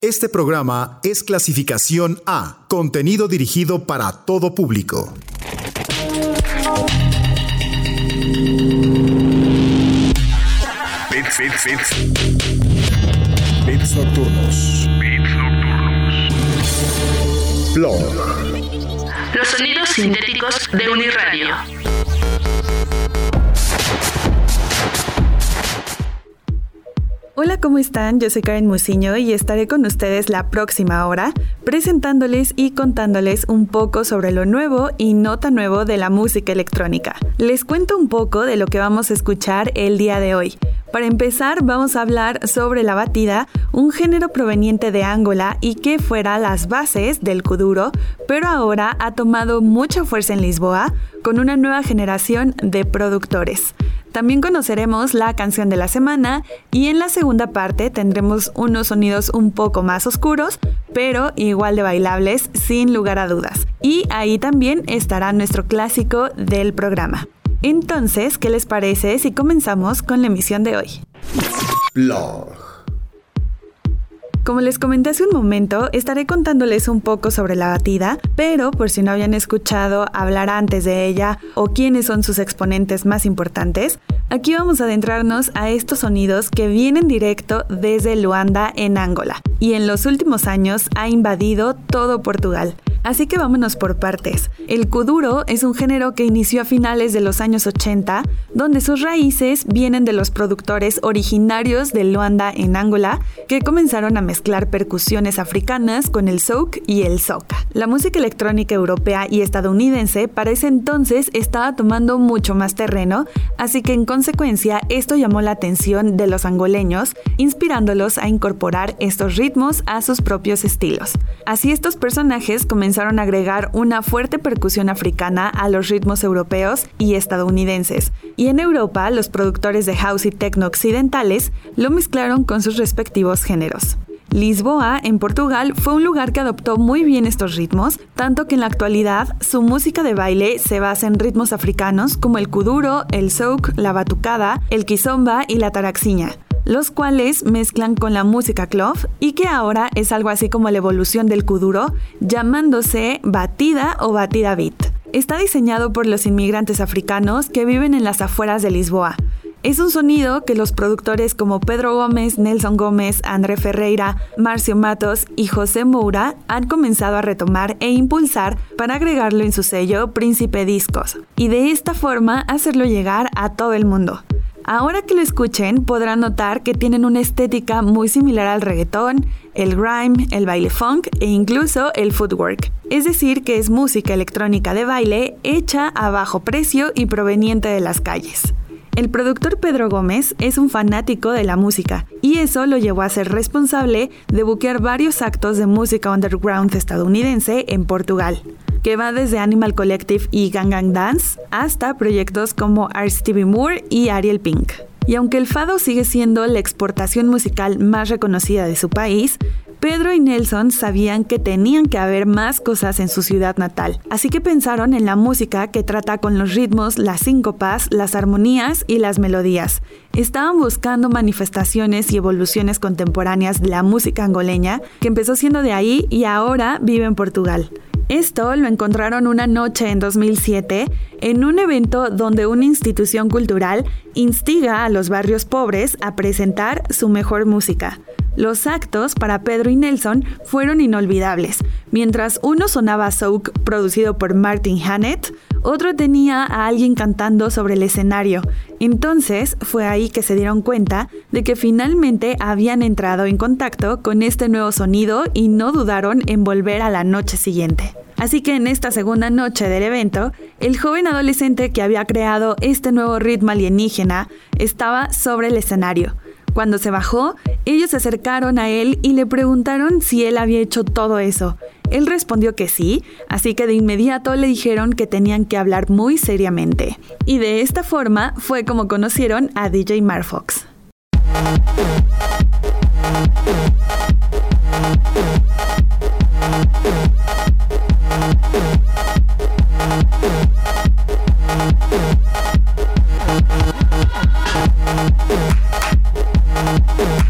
Este programa es clasificación A, contenido dirigido para todo público. Bits, bits, bits. Bits nocturnos. Bits nocturnos. Blog. Los sonidos sintéticos de Uniradio. Hola, ¿cómo están? Yo soy Karen Musiño y estaré con ustedes la próxima hora presentándoles y contándoles un poco sobre lo nuevo y no tan nuevo de la música electrónica. Les cuento un poco de lo que vamos a escuchar el día de hoy. Para empezar, vamos a hablar sobre la batida, un género proveniente de Angola y que fuera las bases del kuduro, pero ahora ha tomado mucha fuerza en Lisboa con una nueva generación de productores. También conoceremos la canción de la semana y en la segunda parte tendremos unos sonidos un poco más oscuros, pero igual de bailables sin lugar a dudas. Y ahí también estará nuestro clásico del programa. Entonces, ¿qué les parece si comenzamos con la emisión de hoy? Blog. Como les comenté hace un momento, estaré contándoles un poco sobre la batida, pero por si no habían escuchado hablar antes de ella o quiénes son sus exponentes más importantes, aquí vamos a adentrarnos a estos sonidos que vienen directo desde Luanda en Angola y en los últimos años ha invadido todo Portugal. Así que vámonos por partes. El kuduro es un género que inició a finales de los años 80, donde sus raíces vienen de los productores originarios de Luanda en Angola, que comenzaron a mezclar percusiones africanas con el souk y el soca. La música electrónica europea y estadounidense para ese entonces estaba tomando mucho más terreno, así que en consecuencia esto llamó la atención de los angoleños, inspirándolos a incorporar estos ritmos a sus propios estilos. Así estos personajes comenzaron a agregar una fuerte percusión africana a los ritmos europeos y estadounidenses, y en Europa los productores de house y techno occidentales lo mezclaron con sus respectivos géneros. Lisboa, en Portugal, fue un lugar que adoptó muy bien estos ritmos, tanto que en la actualidad su música de baile se basa en ritmos africanos como el kuduro, el souk, la batucada, el kizomba y la taraxiña los cuales mezclan con la música club y que ahora es algo así como la evolución del kuduro, llamándose batida o batida beat. Está diseñado por los inmigrantes africanos que viven en las afueras de Lisboa. Es un sonido que los productores como Pedro Gómez, Nelson Gómez, André Ferreira, Marcio Matos y José Moura han comenzado a retomar e impulsar para agregarlo en su sello Príncipe Discos y de esta forma hacerlo llegar a todo el mundo. Ahora que lo escuchen podrán notar que tienen una estética muy similar al reggaetón, el grime, el baile funk e incluso el footwork. Es decir, que es música electrónica de baile hecha a bajo precio y proveniente de las calles. El productor Pedro Gómez es un fanático de la música y eso lo llevó a ser responsable de buquear varios actos de música underground estadounidense en Portugal, que va desde Animal Collective y Gang Dance hasta proyectos como R. Stevie Moore y Ariel Pink. Y aunque el fado sigue siendo la exportación musical más reconocida de su país, Pedro y Nelson sabían que tenían que haber más cosas en su ciudad natal, así que pensaron en la música que trata con los ritmos, las síncopas, las armonías y las melodías. Estaban buscando manifestaciones y evoluciones contemporáneas de la música angoleña, que empezó siendo de ahí y ahora vive en Portugal. Esto lo encontraron una noche en 2007 en un evento donde una institución cultural instiga a los barrios pobres a presentar su mejor música. Los actos para Pedro y Nelson fueron inolvidables. Mientras uno sonaba Soak producido por Martin Hannett, otro tenía a alguien cantando sobre el escenario. Entonces fue ahí que se dieron cuenta de que finalmente habían entrado en contacto con este nuevo sonido y no dudaron en volver a la noche siguiente. Así que en esta segunda noche del evento, el joven adolescente que había creado este nuevo ritmo alienígena estaba sobre el escenario. Cuando se bajó, ellos se acercaron a él y le preguntaron si él había hecho todo eso. Él respondió que sí, así que de inmediato le dijeron que tenían que hablar muy seriamente. Y de esta forma fue como conocieron a DJ Marfox. Cuatro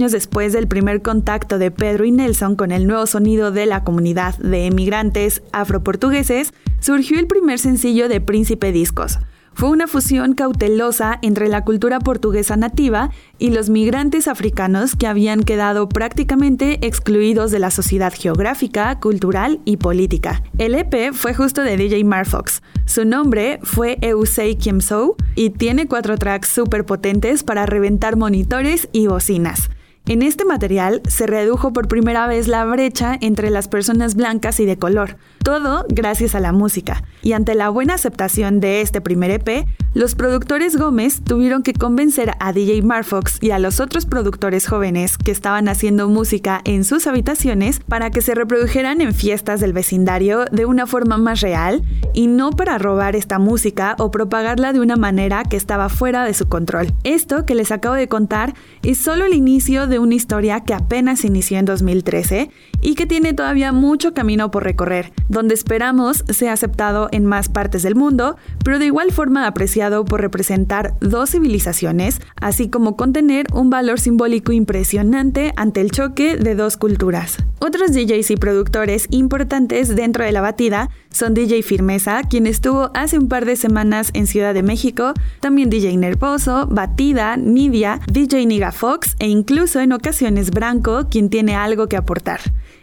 años después del primer contacto de Pedro y Nelson con el nuevo sonido de la comunidad de emigrantes afroportugueses, surgió el primer sencillo de Príncipe Discos, fue una fusión cautelosa entre la cultura portuguesa nativa y los migrantes africanos que habían quedado prácticamente excluidos de la sociedad geográfica, cultural y política. El EP fue justo de DJ Marfox. Su nombre fue Eusei Kiemsou y tiene cuatro tracks súper potentes para reventar monitores y bocinas. En este material se redujo por primera vez la brecha entre las personas blancas y de color, todo gracias a la música. Y ante la buena aceptación de este primer EP, los productores Gómez tuvieron que convencer a DJ Marfox y a los otros productores jóvenes que estaban haciendo música en sus habitaciones para que se reprodujeran en fiestas del vecindario de una forma más real y no para robar esta música o propagarla de una manera que estaba fuera de su control. Esto que les acabo de contar es solo el inicio de una historia que apenas inició en 2013 y que tiene todavía mucho camino por recorrer, donde esperamos sea aceptado en más partes del mundo, pero de igual forma apreciado por representar dos civilizaciones, así como contener un valor simbólico impresionante ante el choque de dos culturas. Otros DJs y productores importantes dentro de la batida son DJ Firmeza, quien estuvo hace un par de semanas en Ciudad de México, también DJ Nervoso, Batida, Nidia, DJ Niga Fox e incluso en ocasiones Branco, quien tiene algo que aportar.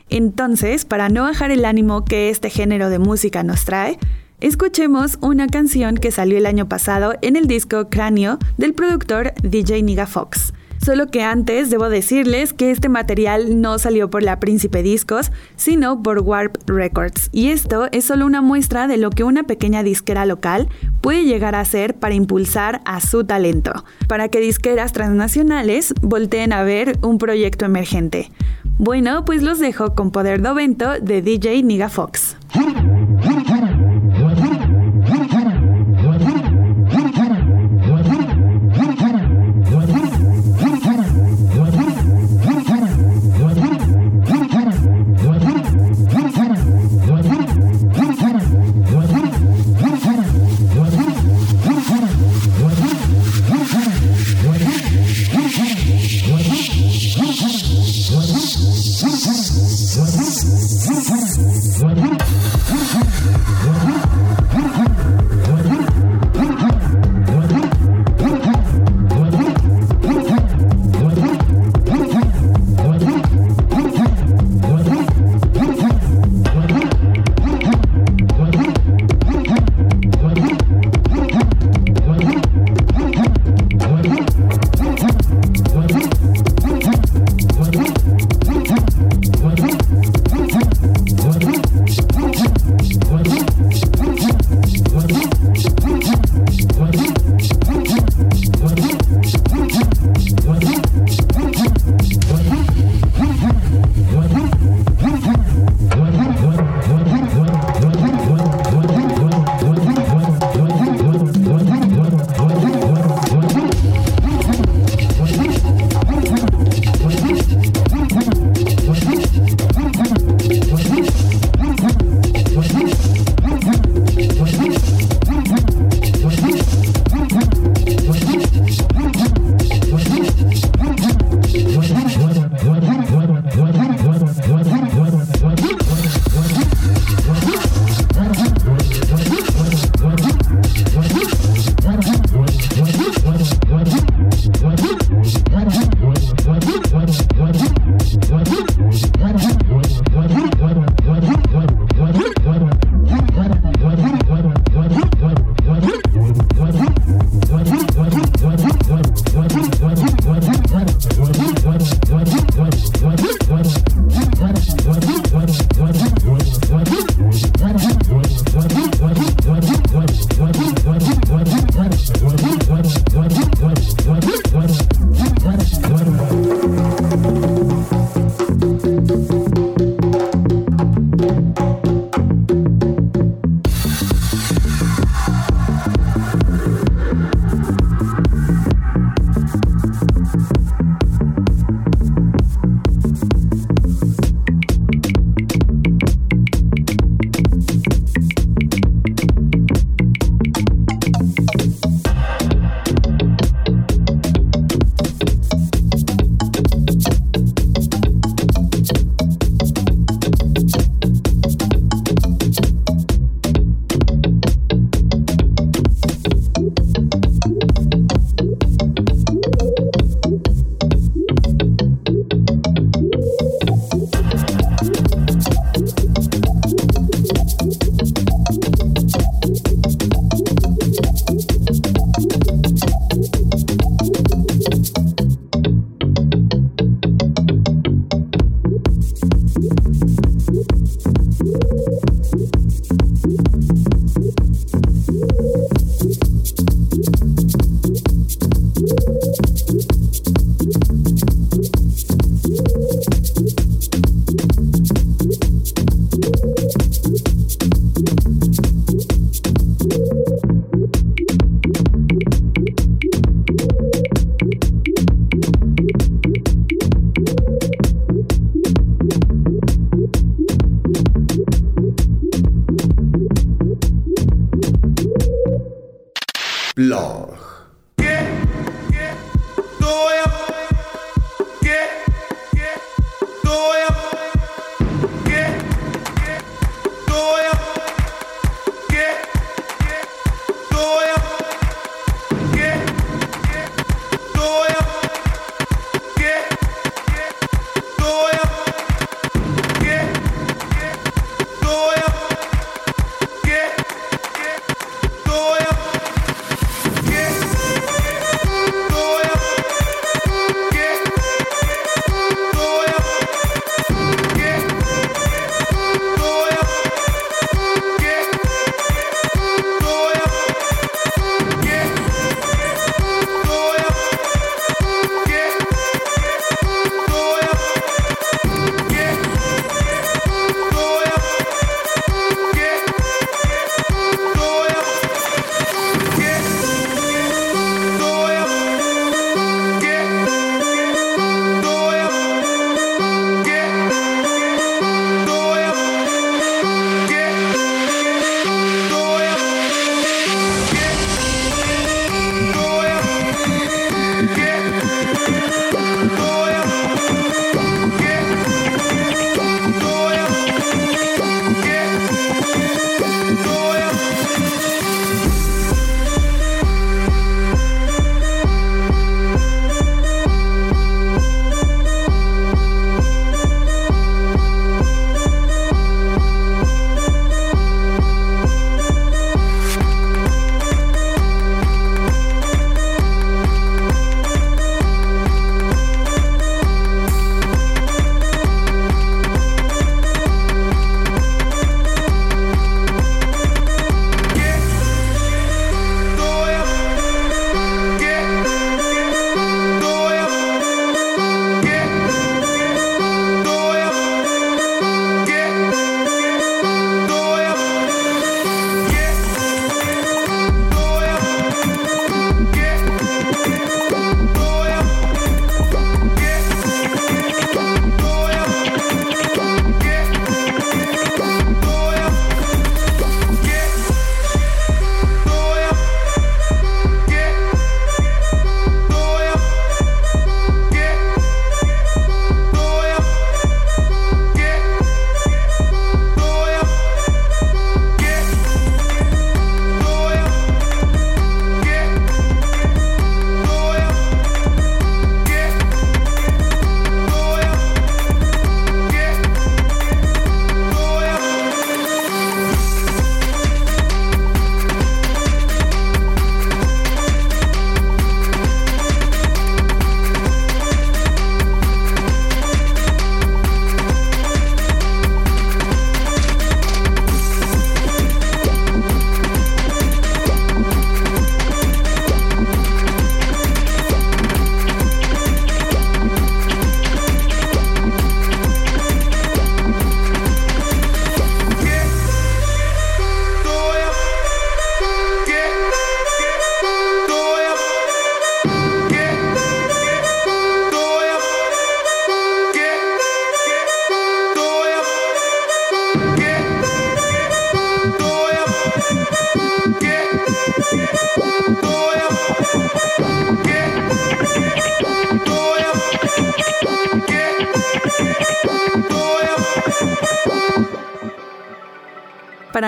Entonces, para no bajar el ánimo que este género de música nos trae, escuchemos una canción que salió el año pasado en el disco Cráneo del productor DJ Niga Fox. Solo que antes debo decirles que este material no salió por la Príncipe Discos, sino por Warp Records. Y esto es solo una muestra de lo que una pequeña disquera local puede llegar a hacer para impulsar a su talento, para que disqueras transnacionales volteen a ver un proyecto emergente. Bueno, pues los dejo con Poder do Vento de DJ Niga Fox.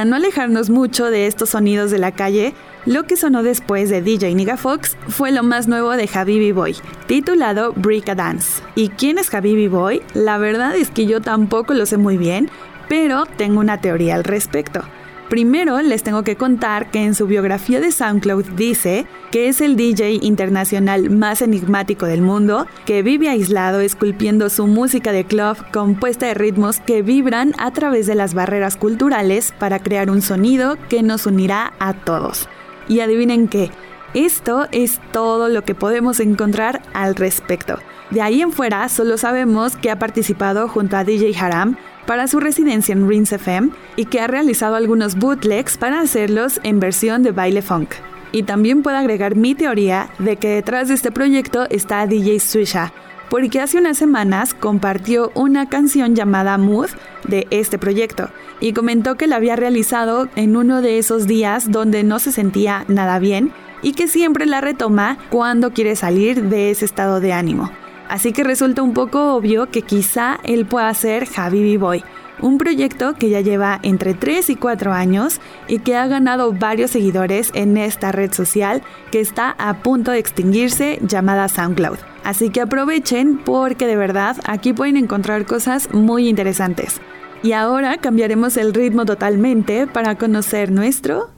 no alejarnos mucho de estos sonidos de la calle, lo que sonó después de DJ Niga Fox fue lo más nuevo de Habibi Boy, titulado Break a Dance. ¿Y quién es Habibi Boy? La verdad es que yo tampoco lo sé muy bien, pero tengo una teoría al respecto. Primero les tengo que contar que en su biografía de SoundCloud dice que es el DJ internacional más enigmático del mundo, que vive aislado esculpiendo su música de club compuesta de ritmos que vibran a través de las barreras culturales para crear un sonido que nos unirá a todos. Y adivinen qué, esto es todo lo que podemos encontrar al respecto. De ahí en fuera solo sabemos que ha participado junto a DJ Haram para su residencia en Rinse FM y que ha realizado algunos bootlegs para hacerlos en versión de baile funk. Y también puedo agregar mi teoría de que detrás de este proyecto está DJ Swisha, porque hace unas semanas compartió una canción llamada Mood de este proyecto y comentó que la había realizado en uno de esos días donde no se sentía nada bien y que siempre la retoma cuando quiere salir de ese estado de ánimo. Así que resulta un poco obvio que quizá él pueda ser Javi Boy, un proyecto que ya lleva entre 3 y 4 años y que ha ganado varios seguidores en esta red social que está a punto de extinguirse llamada SoundCloud. Así que aprovechen porque de verdad aquí pueden encontrar cosas muy interesantes. Y ahora cambiaremos el ritmo totalmente para conocer nuestro...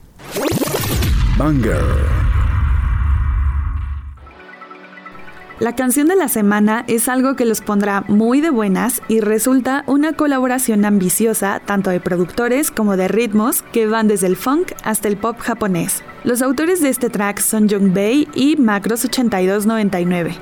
Banger. La canción de la semana es algo que los pondrá muy de buenas y resulta una colaboración ambiciosa tanto de productores como de ritmos que van desde el funk hasta el pop japonés. Los autores de este track son Jung Bei y Macros8299.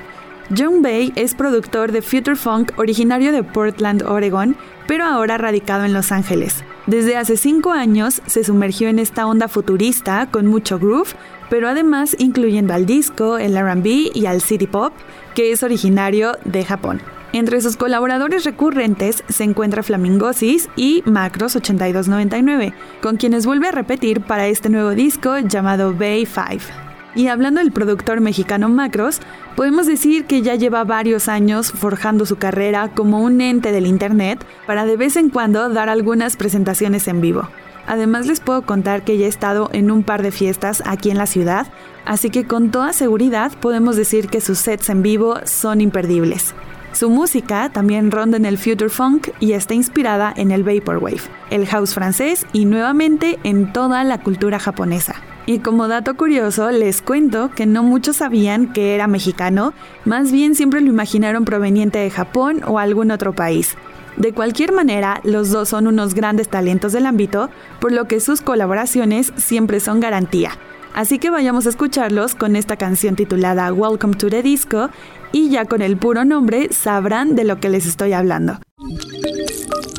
Jung Bei es productor de Future Funk originario de Portland, Oregon, pero ahora radicado en Los Ángeles. Desde hace cinco años se sumergió en esta onda futurista con mucho groove, pero además incluyendo al disco, el RB y al city pop, que es originario de Japón. Entre sus colaboradores recurrentes se encuentra Flamingosis y Macros8299, con quienes vuelve a repetir para este nuevo disco llamado Bay 5. Y hablando del productor mexicano Macros, podemos decir que ya lleva varios años forjando su carrera como un ente del Internet para de vez en cuando dar algunas presentaciones en vivo. Además les puedo contar que ya he estado en un par de fiestas aquí en la ciudad, así que con toda seguridad podemos decir que sus sets en vivo son imperdibles. Su música también ronda en el future funk y está inspirada en el vaporwave, el house francés y nuevamente en toda la cultura japonesa. Y como dato curioso, les cuento que no muchos sabían que era mexicano, más bien siempre lo imaginaron proveniente de Japón o algún otro país. De cualquier manera, los dos son unos grandes talentos del ámbito, por lo que sus colaboraciones siempre son garantía. Así que vayamos a escucharlos con esta canción titulada Welcome to the Disco y ya con el puro nombre sabrán de lo que les estoy hablando.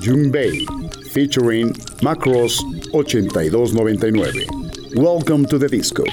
Junbei, featuring Macros 8299. Welcome to the disco.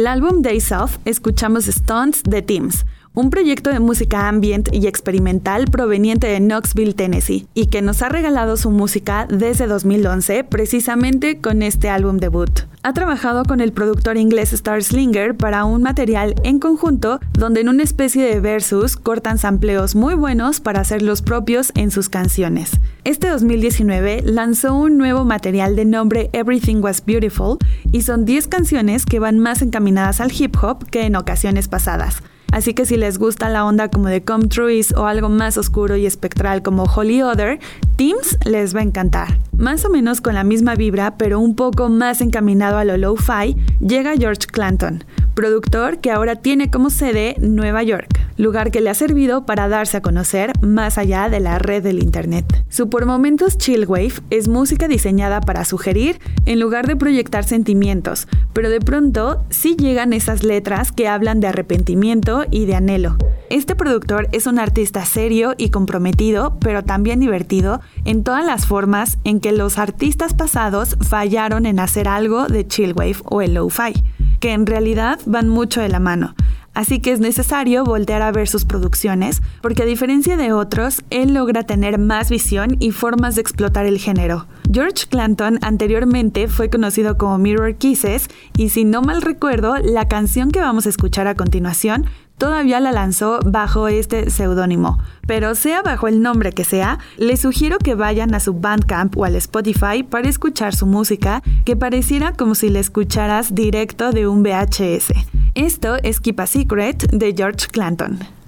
Del álbum Days Off escuchamos Stunts de Teams, un proyecto de música ambient y experimental proveniente de Knoxville, Tennessee, y que nos ha regalado su música desde 2011 precisamente con este álbum debut. Ha trabajado con el productor inglés Star Slinger para un material en conjunto donde en una especie de versus cortan sampleos muy buenos para hacer los propios en sus canciones. Este 2019 lanzó un nuevo material de nombre Everything Was Beautiful y son 10 canciones que van más encaminadas al hip hop que en ocasiones pasadas. Así que si les gusta la onda como de Come Trues o algo más oscuro y espectral como Holy Other, Teams les va a encantar. Más o menos con la misma vibra, pero un poco más encaminado a lo lo-fi, llega George Clanton, productor que ahora tiene como sede Nueva York, lugar que le ha servido para darse a conocer más allá de la red del Internet. Su por momentos chillwave es música diseñada para sugerir en lugar de proyectar sentimientos, pero de pronto sí llegan esas letras que hablan de arrepentimiento y de anhelo. Este productor es un artista serio y comprometido, pero también divertido en todas las formas en que los artistas pasados fallaron en hacer algo de chillwave o el lo-fi, que en realidad van mucho de la mano. Así que es necesario voltear a ver sus producciones, porque a diferencia de otros, él logra tener más visión y formas de explotar el género. George Clanton anteriormente fue conocido como Mirror Kisses y si no mal recuerdo, la canción que vamos a escuchar a continuación todavía la lanzó bajo este seudónimo. Pero sea bajo el nombre que sea, les sugiero que vayan a su Bandcamp o al Spotify para escuchar su música, que pareciera como si la escucharas directo de un VHS. Esto es Keep a Secret de George Clanton.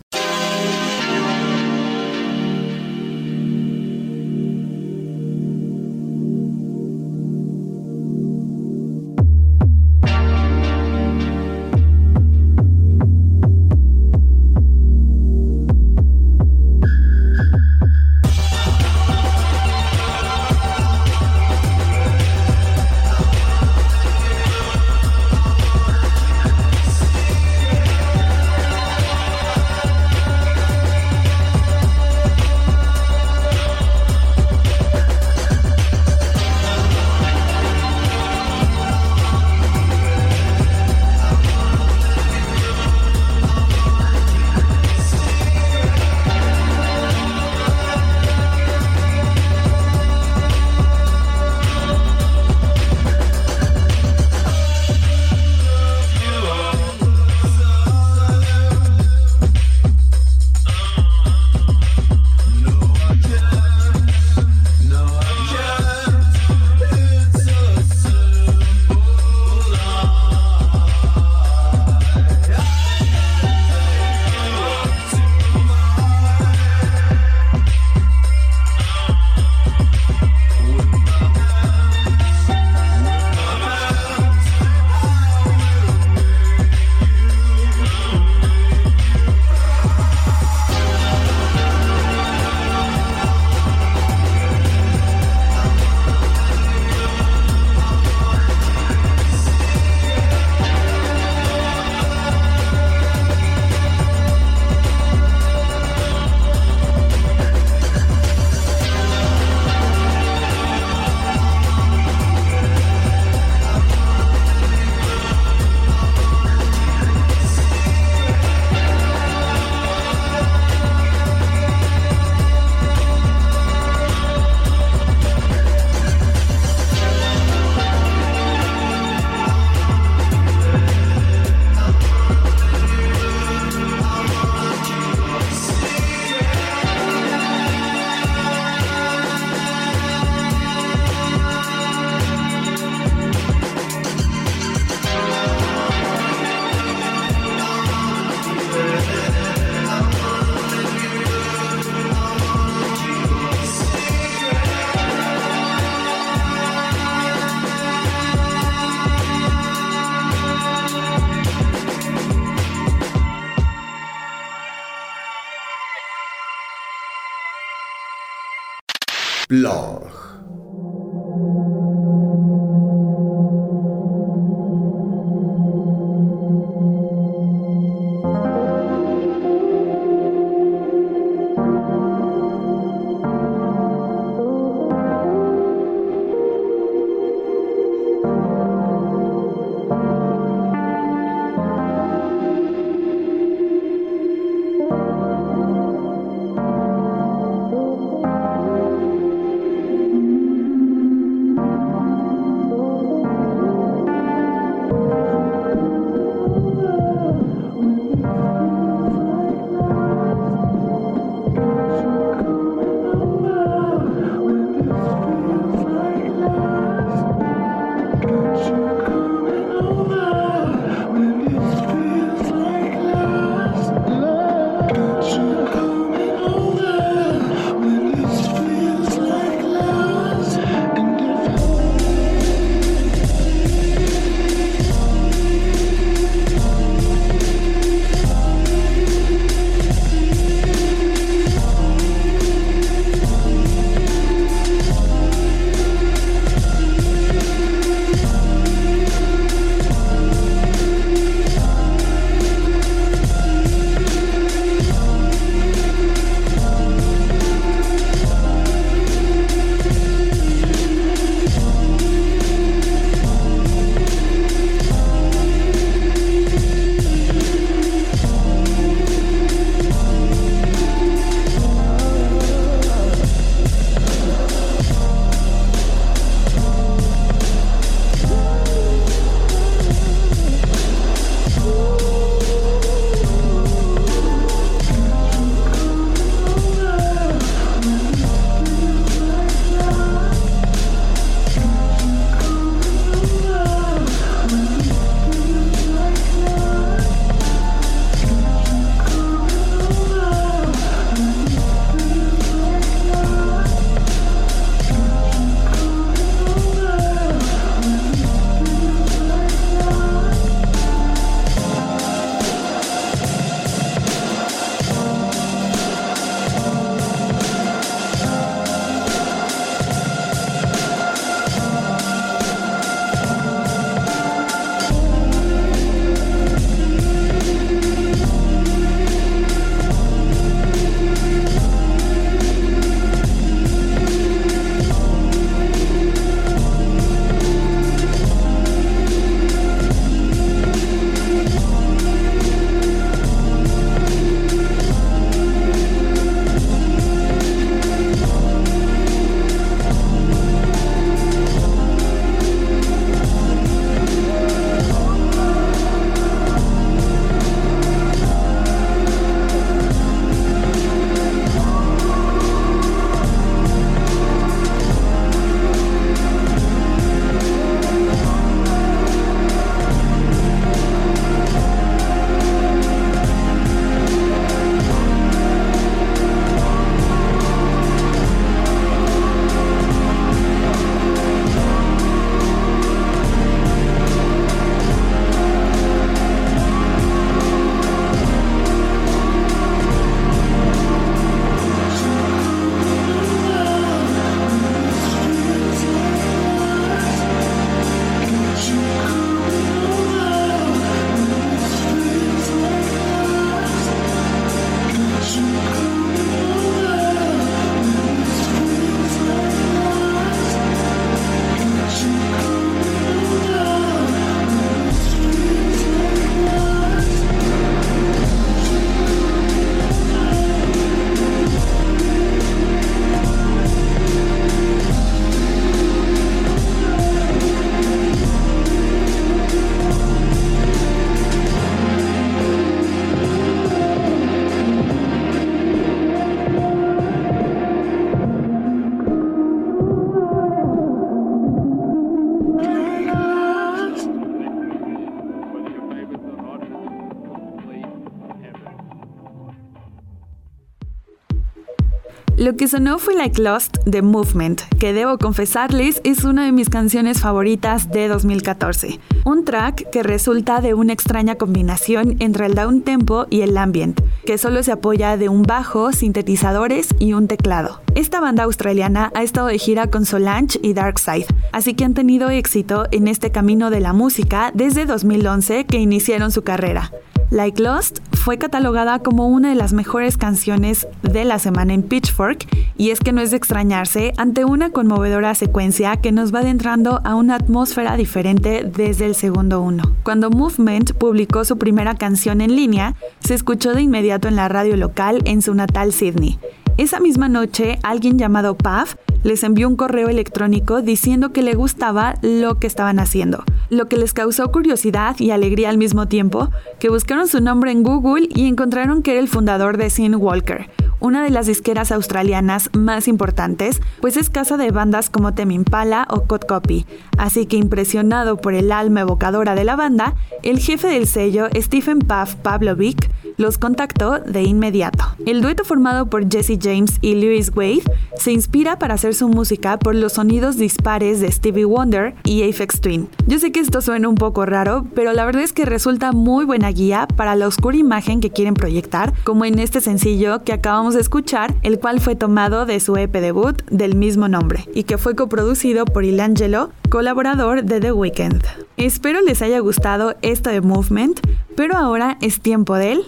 Lo que sonó fue Like Lost de Movement, que debo confesarles es una de mis canciones favoritas de 2014. Un track que resulta de una extraña combinación entre el down tempo y el ambient, que solo se apoya de un bajo, sintetizadores y un teclado. Esta banda australiana ha estado de gira con Solange y Darkside, así que han tenido éxito en este camino de la música desde 2011 que iniciaron su carrera. Like Lost fue catalogada como una de las mejores canciones de la semana en Pitchfork y es que no es de extrañarse ante una conmovedora secuencia que nos va adentrando a una atmósfera diferente desde el segundo uno. Cuando Movement publicó su primera canción en línea, se escuchó de inmediato en la radio local en su natal Sydney. Esa misma noche, alguien llamado Puff les envió un correo electrónico diciendo que le gustaba lo que estaban haciendo, lo que les causó curiosidad y alegría al mismo tiempo, que buscaron su nombre en Google y encontraron que era el fundador de Sin Walker, una de las disqueras australianas más importantes, pues es casa de bandas como Tame Impala o Cod Copy. Así que impresionado por el alma evocadora de la banda, el jefe del sello, Stephen Puff Pavlovic, los contactó de inmediato. El dueto formado por Jesse James y Lewis Wade se inspira para hacer su música por los sonidos dispares de Stevie Wonder y Aphex Twin. Yo sé que esto suena un poco raro, pero la verdad es que resulta muy buena guía para la oscura imagen que quieren proyectar, como en este sencillo que acabamos de escuchar, el cual fue tomado de su EP debut del mismo nombre y que fue coproducido por Ilangelo, colaborador de The Weeknd. Espero les haya gustado esto de Movement, pero ahora es tiempo de él.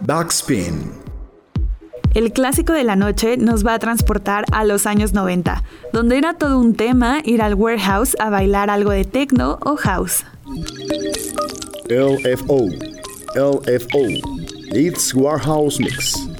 Backspin. El clásico de la noche nos va a transportar a los años 90, donde era todo un tema ir al warehouse a bailar algo de techno o house. LFO. LFO. It's Warehouse Mix.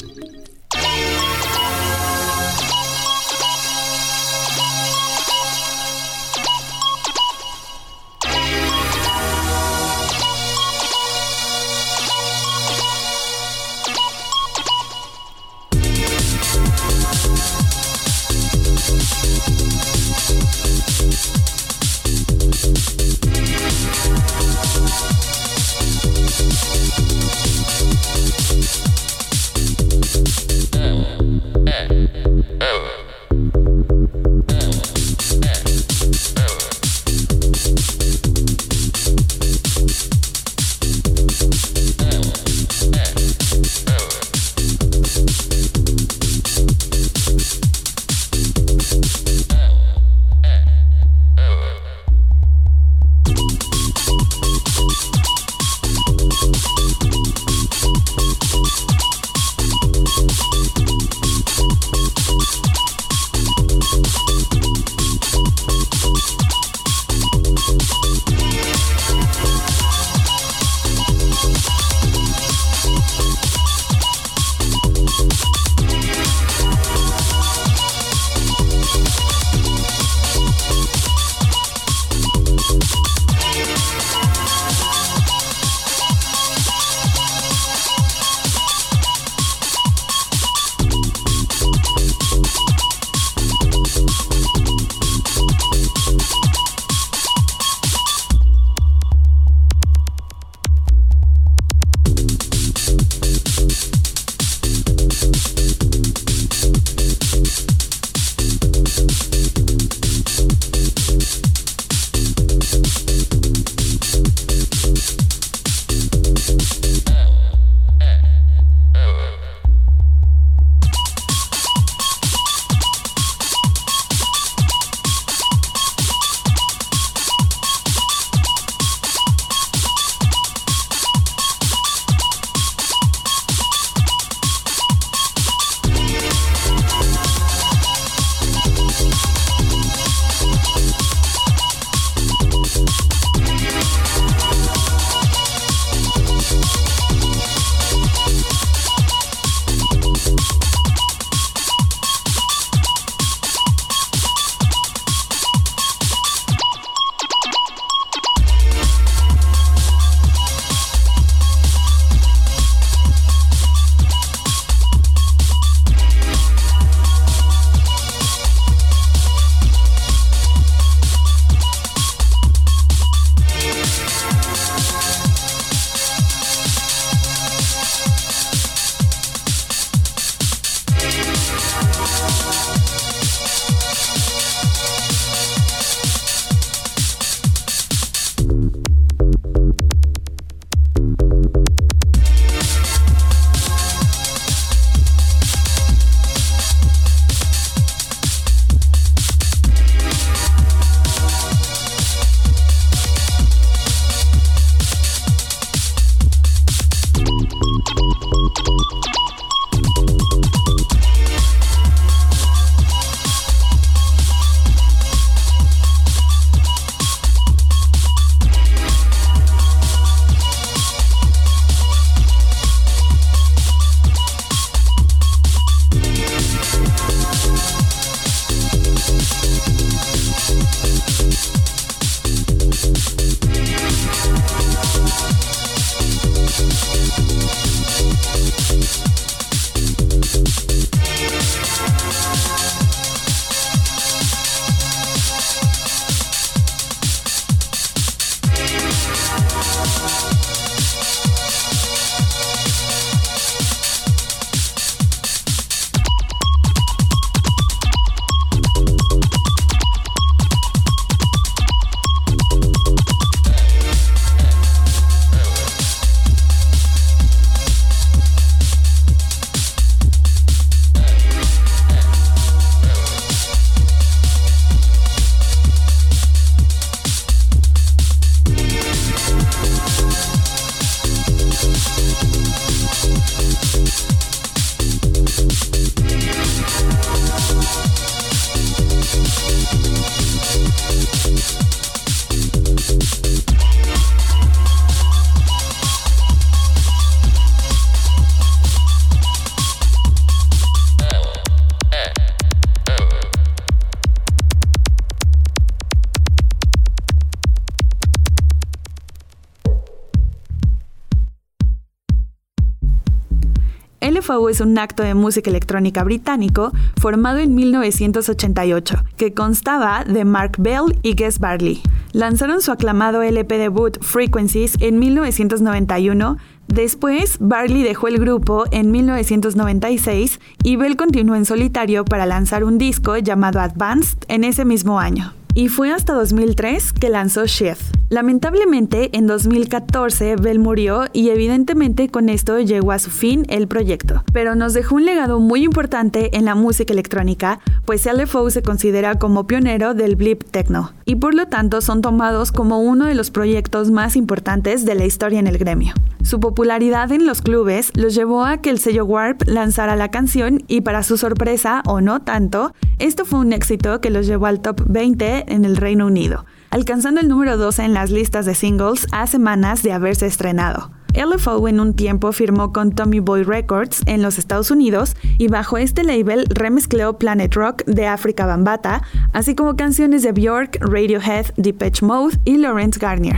LFO es un acto de música electrónica británico formado en 1988, que constaba de Mark Bell y Gus Barley. Lanzaron su aclamado LP debut Frequencies en 1991 Después, Barley dejó el grupo en 1996 y Bell continuó en solitario para lanzar un disco llamado Advanced en ese mismo año y fue hasta 2003 que lanzó Shift. Lamentablemente, en 2014 Bell murió y evidentemente con esto llegó a su fin el proyecto, pero nos dejó un legado muy importante en la música electrónica, pues LFO se considera como pionero del blip techno y por lo tanto son tomados como uno de los proyectos más importantes de la historia en el gremio. Su popularidad en los clubes los llevó a que el sello Warp lanzara la canción y para su sorpresa, o no tanto, esto fue un éxito que los llevó al top 20 en el Reino Unido, alcanzando el número 12 en las listas de singles a semanas de haberse estrenado. LFO en un tiempo firmó con Tommy Boy Records en los Estados Unidos y bajo este label remezcló Planet Rock de Africa Bambata, así como canciones de Björk, Radiohead, Depeche Mode y Lawrence Garnier.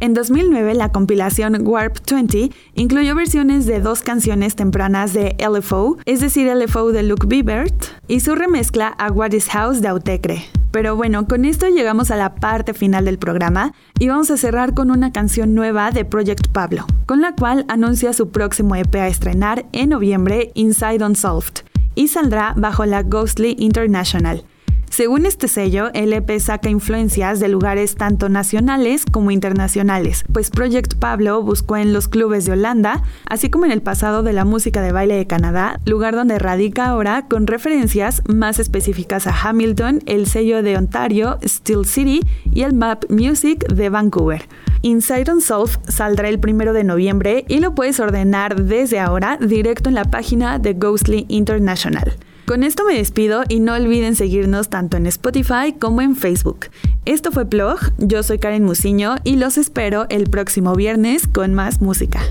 En 2009, la compilación Warp 20 incluyó versiones de dos canciones tempranas de LFO, es decir, LFO de Luke Biebert, y su remezcla a What is House de Autecre. Pero bueno, con esto llegamos a la parte final del programa y vamos a cerrar con una canción nueva de Project Pablo, con la cual anuncia su próximo EP a estrenar en noviembre, Inside Unsolved, y saldrá bajo la Ghostly International. Según este sello, el EP saca influencias de lugares tanto nacionales como internacionales, pues Project Pablo buscó en los clubes de Holanda, así como en el pasado de la música de baile de Canadá, lugar donde radica ahora con referencias más específicas a Hamilton, el sello de Ontario, Steel City y el Map Music de Vancouver. Inside on Solve saldrá el primero de noviembre y lo puedes ordenar desde ahora directo en la página de Ghostly International. Con esto me despido y no olviden seguirnos tanto en Spotify como en Facebook. Esto fue Plog, yo soy Karen Musiño y los espero el próximo viernes con más música.